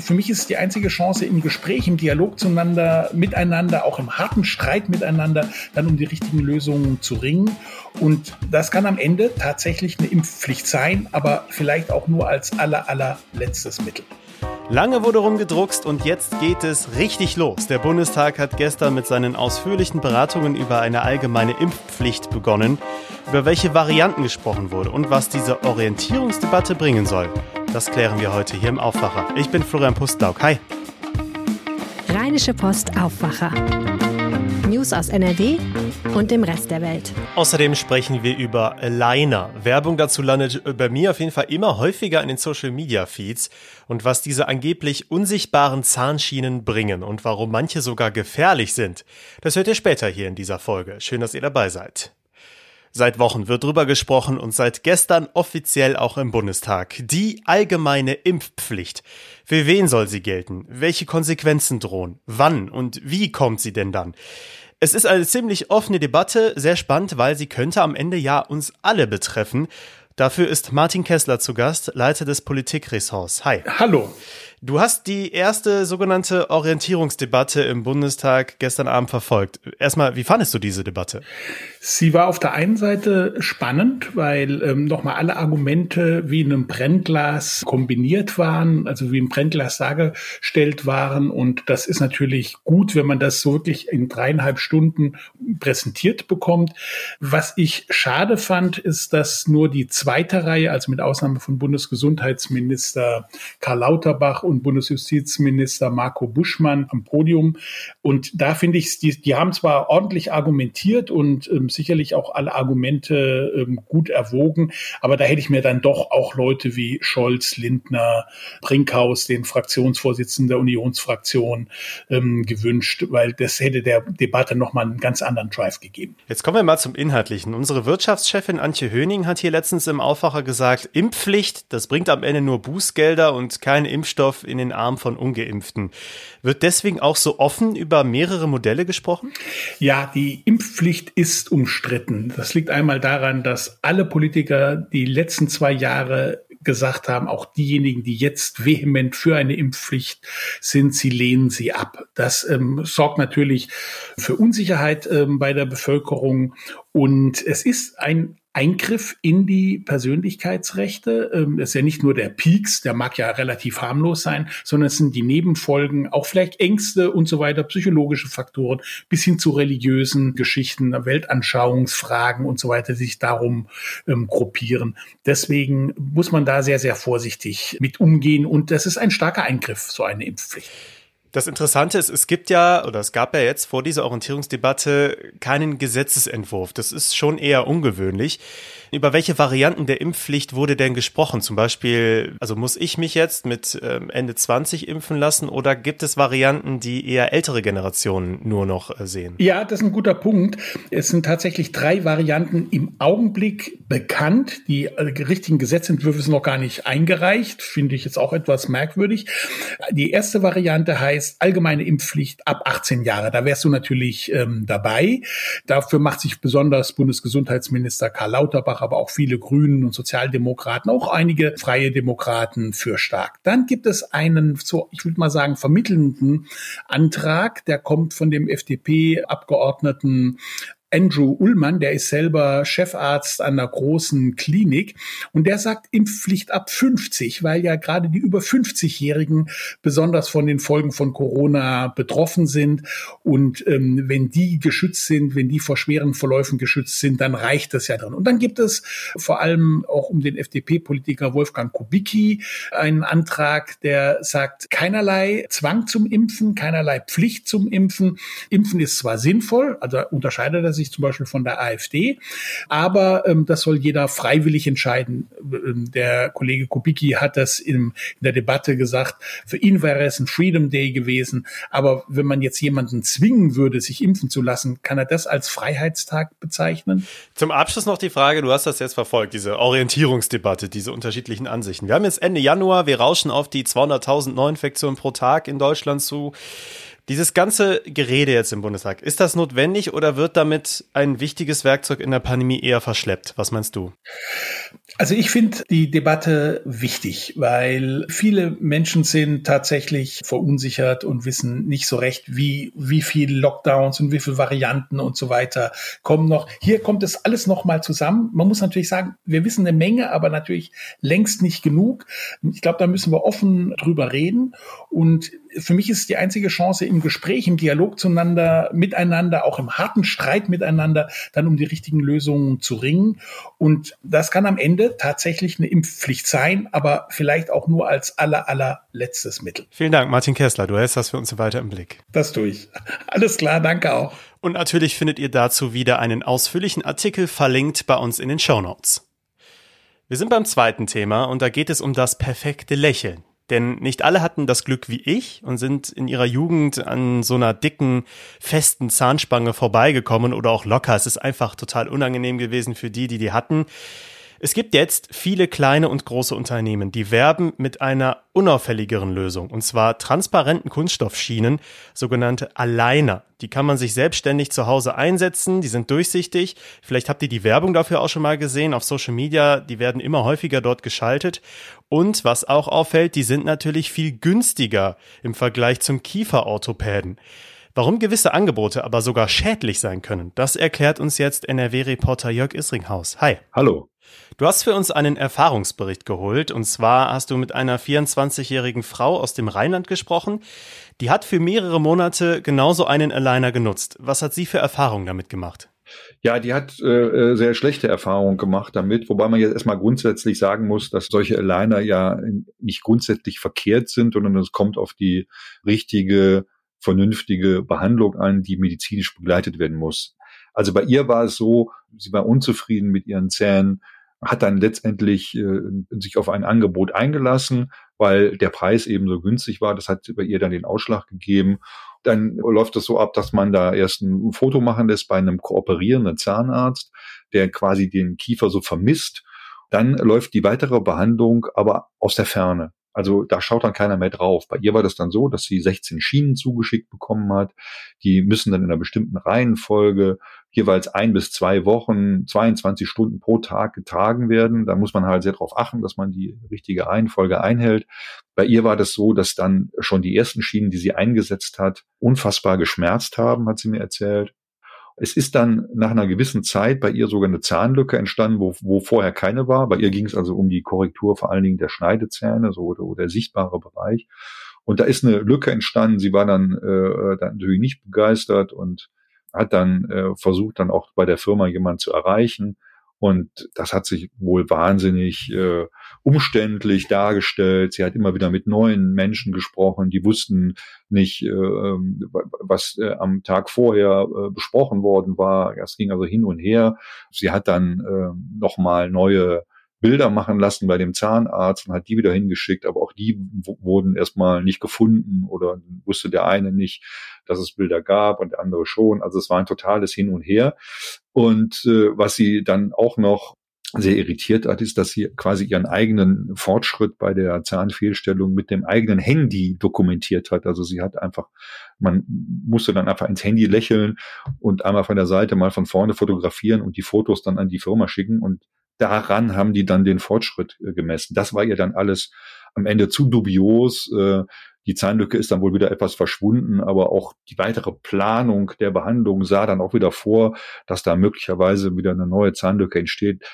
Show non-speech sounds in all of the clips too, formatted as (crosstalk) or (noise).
für mich ist es die einzige Chance, im Gespräch, im Dialog zueinander, miteinander, auch im harten Streit miteinander, dann um die richtigen Lösungen zu ringen. Und das kann am Ende tatsächlich eine Impfpflicht sein, aber vielleicht auch nur als aller, allerletztes Mittel. Lange wurde rumgedruckst und jetzt geht es richtig los. Der Bundestag hat gestern mit seinen ausführlichen Beratungen über eine allgemeine Impfpflicht begonnen, über welche Varianten gesprochen wurde und was diese Orientierungsdebatte bringen soll. Das klären wir heute hier im Aufwacher. Ich bin Florian Pustlauk. Hi. Rheinische Post Aufwacher. News aus NRW und dem Rest der Welt. Außerdem sprechen wir über Aligner. Werbung dazu landet bei mir auf jeden Fall immer häufiger in den Social Media Feeds und was diese angeblich unsichtbaren Zahnschienen bringen und warum manche sogar gefährlich sind. Das hört ihr später hier in dieser Folge. Schön, dass ihr dabei seid. Seit Wochen wird drüber gesprochen und seit gestern offiziell auch im Bundestag. Die allgemeine Impfpflicht. Für wen soll sie gelten? Welche Konsequenzen drohen? Wann und wie kommt sie denn dann? Es ist eine ziemlich offene Debatte, sehr spannend, weil sie könnte am Ende ja uns alle betreffen. Dafür ist Martin Kessler zu Gast, Leiter des Politikressorts. Hi. Hallo. Du hast die erste sogenannte Orientierungsdebatte im Bundestag gestern Abend verfolgt. Erstmal, wie fandest du diese Debatte? Sie war auf der einen Seite spannend, weil ähm, nochmal alle Argumente wie in einem Brennglas kombiniert waren, also wie im Brennglas dargestellt waren. Und das ist natürlich gut, wenn man das so wirklich in dreieinhalb Stunden präsentiert bekommt. Was ich schade fand, ist, dass nur die zweite Reihe, also mit Ausnahme von Bundesgesundheitsminister Karl Lauterbach und Bundesjustizminister Marco Buschmann am Podium. Und da finde ich, die, die haben zwar ordentlich argumentiert und ähm, sicherlich auch alle Argumente ähm, gut erwogen, aber da hätte ich mir dann doch auch Leute wie Scholz, Lindner, Brinkhaus, den Fraktionsvorsitzenden der Unionsfraktion, ähm, gewünscht, weil das hätte der Debatte nochmal einen ganz anderen Drive gegeben. Jetzt kommen wir mal zum Inhaltlichen. Unsere Wirtschaftschefin Antje Höning hat hier letztens im Aufwacher gesagt, Impfpflicht, das bringt am Ende nur Bußgelder und keinen Impfstoff in den Arm von Ungeimpften. Wird deswegen auch so offen über mehrere Modelle gesprochen? Ja, die Impfpflicht ist umstritten. Das liegt einmal daran, dass alle Politiker die letzten zwei Jahre gesagt haben, auch diejenigen, die jetzt vehement für eine Impfpflicht sind, sie lehnen sie ab. Das ähm, sorgt natürlich für Unsicherheit ähm, bei der Bevölkerung und es ist ein Eingriff in die Persönlichkeitsrechte. Ähm, das ist ja nicht nur der Peaks, der mag ja relativ harmlos sein, sondern es sind die Nebenfolgen, auch vielleicht Ängste und so weiter, psychologische Faktoren, bis hin zu religiösen Geschichten, Weltanschauungsfragen und so weiter, die sich darum ähm, gruppieren. Deswegen muss man da sehr, sehr vorsichtig mit umgehen und das ist ein starker Eingriff, so eine Impfpflicht. Das Interessante ist, es gibt ja, oder es gab ja jetzt vor dieser Orientierungsdebatte keinen Gesetzesentwurf. Das ist schon eher ungewöhnlich. Über welche Varianten der Impfpflicht wurde denn gesprochen? Zum Beispiel, also muss ich mich jetzt mit ähm, Ende 20 impfen lassen oder gibt es Varianten, die eher ältere Generationen nur noch äh, sehen? Ja, das ist ein guter Punkt. Es sind tatsächlich drei Varianten im Augenblick bekannt. Die äh, richtigen Gesetzentwürfe sind noch gar nicht eingereicht. Finde ich jetzt auch etwas merkwürdig. Die erste Variante heißt allgemeine Impfpflicht ab 18 Jahre. Da wärst du natürlich ähm, dabei. Dafür macht sich besonders Bundesgesundheitsminister Karl Lauterbach aber auch viele Grünen und Sozialdemokraten, auch einige freie Demokraten für stark. Dann gibt es einen, so, ich würde mal sagen, vermittelnden Antrag, der kommt von dem FDP-Abgeordneten Andrew Ullmann, der ist selber Chefarzt an einer großen Klinik und der sagt Impfpflicht ab 50, weil ja gerade die über 50-Jährigen besonders von den Folgen von Corona betroffen sind und ähm, wenn die geschützt sind, wenn die vor schweren Verläufen geschützt sind, dann reicht das ja drin. Und dann gibt es vor allem auch um den FDP-Politiker Wolfgang Kubicki einen Antrag, der sagt keinerlei Zwang zum Impfen, keinerlei Pflicht zum Impfen. Impfen ist zwar sinnvoll, also unterscheidet er sich sich zum Beispiel von der AfD. Aber ähm, das soll jeder freiwillig entscheiden. Ähm, der Kollege Kubicki hat das in, in der Debatte gesagt. Für ihn wäre es ein Freedom Day gewesen. Aber wenn man jetzt jemanden zwingen würde, sich impfen zu lassen, kann er das als Freiheitstag bezeichnen? Zum Abschluss noch die Frage, du hast das jetzt verfolgt, diese Orientierungsdebatte, diese unterschiedlichen Ansichten. Wir haben jetzt Ende Januar, wir rauschen auf die 200.000 Neuinfektionen pro Tag in Deutschland zu. Dieses ganze Gerede jetzt im Bundestag, ist das notwendig oder wird damit ein wichtiges Werkzeug in der Pandemie eher verschleppt? Was meinst du? Also ich finde die Debatte wichtig, weil viele Menschen sind tatsächlich verunsichert und wissen nicht so recht, wie, wie viel Lockdowns und wie viele Varianten und so weiter kommen noch. Hier kommt es alles noch mal zusammen. Man muss natürlich sagen, wir wissen eine Menge, aber natürlich längst nicht genug. Ich glaube, da müssen wir offen drüber reden. Und für mich ist es die einzige Chance im Gespräch, im Dialog zueinander, miteinander, auch im harten Streit miteinander, dann um die richtigen Lösungen zu ringen. Und das kann am Ende tatsächlich eine Impfpflicht sein, aber vielleicht auch nur als aller, allerletztes Mittel. Vielen Dank, Martin Kessler. Du hältst das für uns weiter im Blick. Das tue ich. Alles klar, danke auch. Und natürlich findet ihr dazu wieder einen ausführlichen Artikel verlinkt bei uns in den Show Notes. Wir sind beim zweiten Thema und da geht es um das perfekte Lächeln. Denn nicht alle hatten das Glück wie ich und sind in ihrer Jugend an so einer dicken, festen Zahnspange vorbeigekommen oder auch locker. Es ist einfach total unangenehm gewesen für die, die die hatten. Es gibt jetzt viele kleine und große Unternehmen, die werben mit einer unauffälligeren Lösung, und zwar transparenten Kunststoffschienen, sogenannte Aligner. Die kann man sich selbstständig zu Hause einsetzen, die sind durchsichtig. Vielleicht habt ihr die Werbung dafür auch schon mal gesehen auf Social Media, die werden immer häufiger dort geschaltet. Und was auch auffällt, die sind natürlich viel günstiger im Vergleich zum Kieferorthopäden. Warum gewisse Angebote aber sogar schädlich sein können, das erklärt uns jetzt NRW-Reporter Jörg Isringhaus. Hi. Hallo. Du hast für uns einen Erfahrungsbericht geholt und zwar hast du mit einer 24-jährigen Frau aus dem Rheinland gesprochen. Die hat für mehrere Monate genauso einen Aligner genutzt. Was hat sie für Erfahrungen damit gemacht? Ja, die hat äh, sehr schlechte Erfahrungen gemacht damit, wobei man jetzt erstmal grundsätzlich sagen muss, dass solche Aligner ja nicht grundsätzlich verkehrt sind, sondern es kommt auf die richtige, vernünftige Behandlung an, die medizinisch begleitet werden muss. Also bei ihr war es so, sie war unzufrieden mit ihren Zähnen, hat dann letztendlich äh, sich auf ein Angebot eingelassen, weil der Preis eben so günstig war. Das hat bei ihr dann den Ausschlag gegeben. Dann läuft es so ab, dass man da erst ein Foto machen lässt bei einem kooperierenden Zahnarzt, der quasi den Kiefer so vermisst. Dann läuft die weitere Behandlung aber aus der Ferne. Also da schaut dann keiner mehr drauf. Bei ihr war das dann so, dass sie 16 Schienen zugeschickt bekommen hat. Die müssen dann in einer bestimmten Reihenfolge jeweils ein bis zwei Wochen, 22 Stunden pro Tag getragen werden. Da muss man halt sehr darauf achten, dass man die richtige Reihenfolge einhält. Bei ihr war das so, dass dann schon die ersten Schienen, die sie eingesetzt hat, unfassbar geschmerzt haben, hat sie mir erzählt. Es ist dann nach einer gewissen Zeit bei ihr sogar eine Zahnlücke entstanden, wo, wo vorher keine war. Bei ihr ging es also um die Korrektur vor allen Dingen der Schneidezähne, so oder, oder der sichtbare Bereich. Und da ist eine Lücke entstanden. Sie war dann, äh, dann natürlich nicht begeistert und hat dann äh, versucht, dann auch bei der Firma jemanden zu erreichen. Und das hat sich wohl wahnsinnig äh, umständlich dargestellt. Sie hat immer wieder mit neuen Menschen gesprochen, die wussten nicht, äh, ähm, was äh, am Tag vorher äh, besprochen worden war. Das ging also hin und her. Sie hat dann äh, nochmal neue Bilder machen lassen bei dem Zahnarzt und hat die wieder hingeschickt, aber auch die wurden erstmal nicht gefunden oder wusste der eine nicht, dass es Bilder gab und der andere schon. Also es war ein totales Hin und Her. Und äh, was sie dann auch noch sehr irritiert hat, ist, dass sie quasi ihren eigenen Fortschritt bei der Zahnfehlstellung mit dem eigenen Handy dokumentiert hat. Also sie hat einfach, man musste dann einfach ins Handy lächeln und einmal von der Seite mal von vorne fotografieren und die Fotos dann an die Firma schicken und daran haben die dann den Fortschritt äh, gemessen. Das war ihr dann alles am Ende zu dubios. Äh, die Zahnlücke ist dann wohl wieder etwas verschwunden, aber auch die weitere Planung der Behandlung sah dann auch wieder vor, dass da möglicherweise wieder eine neue Zahnlücke entsteht.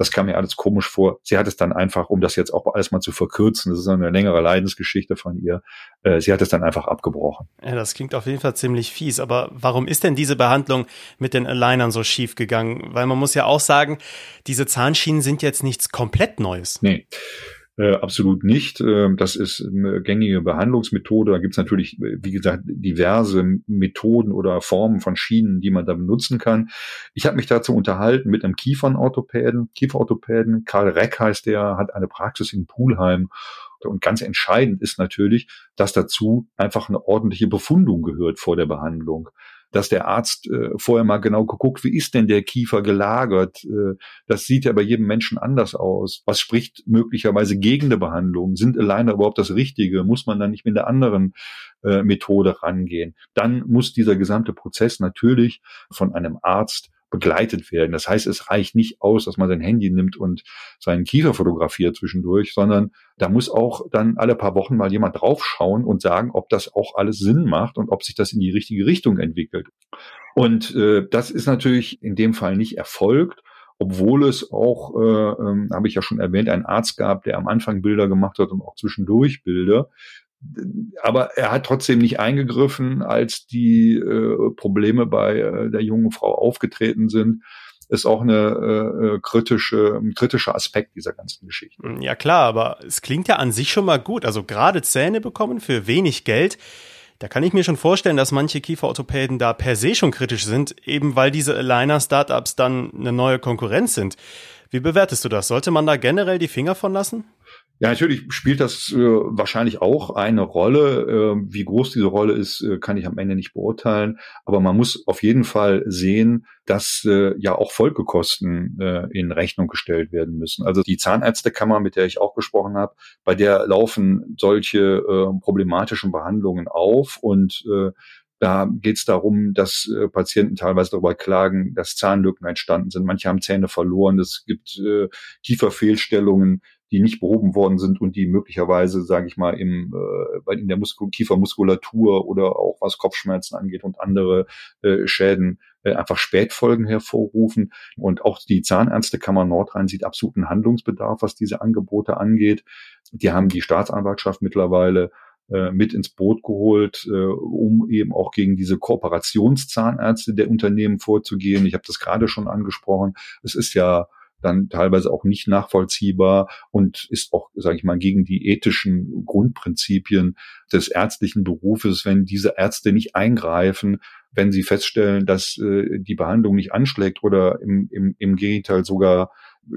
Das kam mir alles komisch vor. Sie hat es dann einfach, um das jetzt auch alles mal zu verkürzen, das ist eine längere Leidensgeschichte von ihr, äh, sie hat es dann einfach abgebrochen. Ja, das klingt auf jeden Fall ziemlich fies. Aber warum ist denn diese Behandlung mit den Alignern so schief gegangen? Weil man muss ja auch sagen, diese Zahnschienen sind jetzt nichts komplett Neues. Nee. Äh, absolut nicht. Äh, das ist eine gängige Behandlungsmethode. Da gibt es natürlich, wie gesagt, diverse Methoden oder Formen von Schienen, die man da benutzen kann. Ich habe mich dazu unterhalten mit einem Kiefernorthopäden, Kieferorthopäden. Karl Reck heißt der, hat eine Praxis in Pulheim. Und ganz entscheidend ist natürlich, dass dazu einfach eine ordentliche Befundung gehört vor der Behandlung. dass der Arzt äh, vorher mal genau geguckt, wie ist denn der Kiefer gelagert? Äh, das sieht ja bei jedem Menschen anders aus. Was spricht möglicherweise gegen eine Behandlung? Sind Aligner überhaupt das Richtige? Muss man dann nicht mit einer anderen äh, Methode rangehen? Dann muss dieser gesamte Prozess natürlich von einem Arzt begleitet werden. Das heißt, es reicht nicht aus, dass man sein Handy nimmt und seinen Kiefer fotografiert zwischendurch, sondern da muss auch dann alle paar Wochen mal jemand draufschauen und sagen, ob das auch alles Sinn macht und ob sich das in die richtige Richtung entwickelt. Und äh, das ist natürlich in dem Fall nicht erfolgt obwohl es auch, äh, äh, habe ich ja schon erwähnt, einen Arzt gab, der am Anfang Bilder gemacht hat und auch zwischendurch Bilder aber er hat trotzdem nicht eingegriffen, als die äh, Probleme bei äh, der jungen Frau aufgetreten sind. Ist auch eine äh, äh, kritische, ein kritischer Aspekt dieser ganzen Geschichte. Ja klar, aber es klingt ja an sich schon mal gut. Also gerade Zähne bekommen für wenig Geld. Da kann ich mir schon vorstellen, dass manche Kieferorthopäden da per se schon kritisch sind, eben weil diese Aligner-Startups dann eine neue Konkurrenz sind. Wie bewertest du das? Sollte man da generell die Finger von lassen? Ja, natürlich spielt das äh, wahrscheinlich auch eine Rolle. Äh, wie groß diese Rolle ist, äh, kann ich am Ende nicht beurteilen. Aber man muss auf jeden Fall sehen, dass äh, ja auch Folgekosten äh, in Rechnung gestellt werden müssen. Also die Zahnärztekammer, mit der ich auch gesprochen habe, bei der laufen solche äh, problematischen Behandlungen auf und äh, da geht es darum, dass äh, Patienten teilweise darüber klagen, dass Zahnlücken entstanden sind. Manche haben Zähne verloren. Es gibt äh, Kieferfehlstellungen, die nicht behoben worden sind und die möglicherweise, sage ich mal, im, äh, in der Muskul Kiefermuskulatur oder auch was Kopfschmerzen angeht und andere äh, Schäden äh, einfach Spätfolgen hervorrufen. Und auch die Zahnärztekammer Nordrhein sieht absoluten Handlungsbedarf, was diese Angebote angeht. Die haben die Staatsanwaltschaft mittlerweile äh, mit ins Boot geholt, äh, um eben auch gegen diese Kooperationszahnärzte der Unternehmen vorzugehen. Ich habe das gerade schon angesprochen. Es ist ja dann teilweise auch nicht nachvollziehbar und ist auch, sage ich mal, gegen die ethischen Grundprinzipien des ärztlichen Berufes, wenn diese Ärzte nicht eingreifen, wenn sie feststellen, dass äh, die Behandlung nicht anschlägt oder im, im, im Gegenteil sogar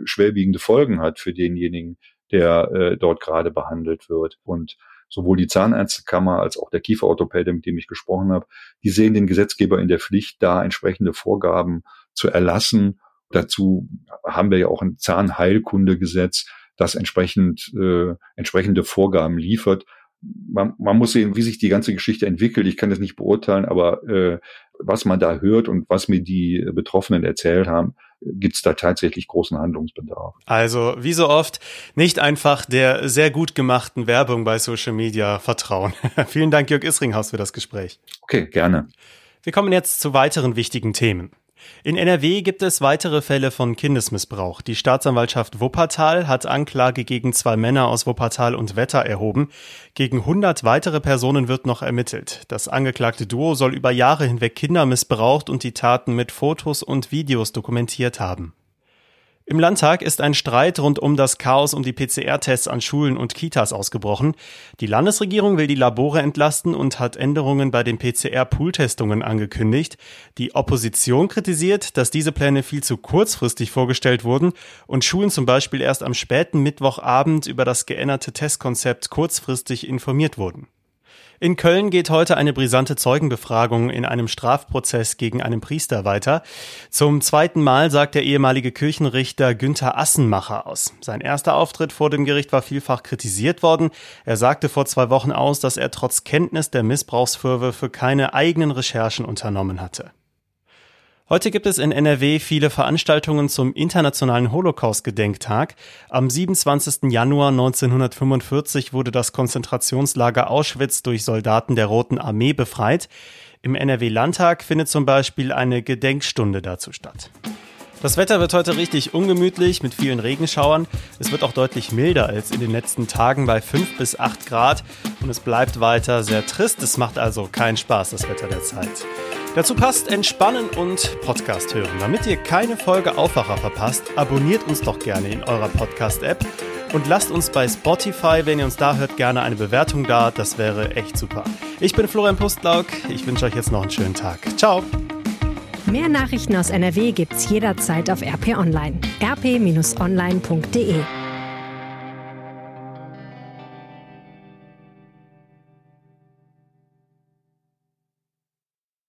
schwerwiegende Folgen hat für denjenigen, der äh, dort gerade behandelt wird. Und sowohl die Zahnärztekammer als auch der Kieferorthopäde, mit dem ich gesprochen habe, die sehen den Gesetzgeber in der Pflicht, da entsprechende Vorgaben zu erlassen Dazu haben wir ja auch ein Zahnheilkundegesetz, das entsprechend äh, entsprechende Vorgaben liefert. Man, man muss sehen, wie sich die ganze Geschichte entwickelt. Ich kann das nicht beurteilen, aber äh, was man da hört und was mir die Betroffenen erzählt haben, gibt es da tatsächlich großen Handlungsbedarf. Also wie so oft nicht einfach der sehr gut gemachten Werbung bei Social Media vertrauen. (laughs) Vielen Dank, Jörg Isringhaus, für das Gespräch. Okay, gerne. Wir kommen jetzt zu weiteren wichtigen Themen. In NRW gibt es weitere Fälle von Kindesmissbrauch. Die Staatsanwaltschaft Wuppertal hat Anklage gegen zwei Männer aus Wuppertal und Wetter erhoben. Gegen 100 weitere Personen wird noch ermittelt. Das angeklagte Duo soll über Jahre hinweg Kinder missbraucht und die Taten mit Fotos und Videos dokumentiert haben. Im Landtag ist ein Streit rund um das Chaos um die PCR-Tests an Schulen und Kitas ausgebrochen. Die Landesregierung will die Labore entlasten und hat Änderungen bei den PCR-Pool-Testungen angekündigt. Die Opposition kritisiert, dass diese Pläne viel zu kurzfristig vorgestellt wurden und Schulen zum Beispiel erst am späten Mittwochabend über das geänderte Testkonzept kurzfristig informiert wurden. In Köln geht heute eine brisante Zeugenbefragung in einem Strafprozess gegen einen Priester weiter. Zum zweiten Mal sagt der ehemalige Kirchenrichter Günther Assenmacher aus. Sein erster Auftritt vor dem Gericht war vielfach kritisiert worden. Er sagte vor zwei Wochen aus, dass er trotz Kenntnis der Missbrauchsvorwürfe keine eigenen Recherchen unternommen hatte. Heute gibt es in NRW viele Veranstaltungen zum Internationalen Holocaust-Gedenktag. Am 27. Januar 1945 wurde das Konzentrationslager Auschwitz durch Soldaten der Roten Armee befreit. Im NRW-Landtag findet zum Beispiel eine Gedenkstunde dazu statt. Das Wetter wird heute richtig ungemütlich mit vielen Regenschauern. Es wird auch deutlich milder als in den letzten Tagen bei 5 bis 8 Grad und es bleibt weiter sehr trist. Es macht also keinen Spaß, das Wetter der Zeit. Dazu passt Entspannen und Podcast hören. Damit ihr keine Folge Aufwacher verpasst, abonniert uns doch gerne in eurer Podcast-App und lasst uns bei Spotify, wenn ihr uns da hört, gerne eine Bewertung da. Das wäre echt super. Ich bin Florian Pustlauk. Ich wünsche euch jetzt noch einen schönen Tag. Ciao. Mehr Nachrichten aus NRW gibt's jederzeit auf RP Online. rp-online.de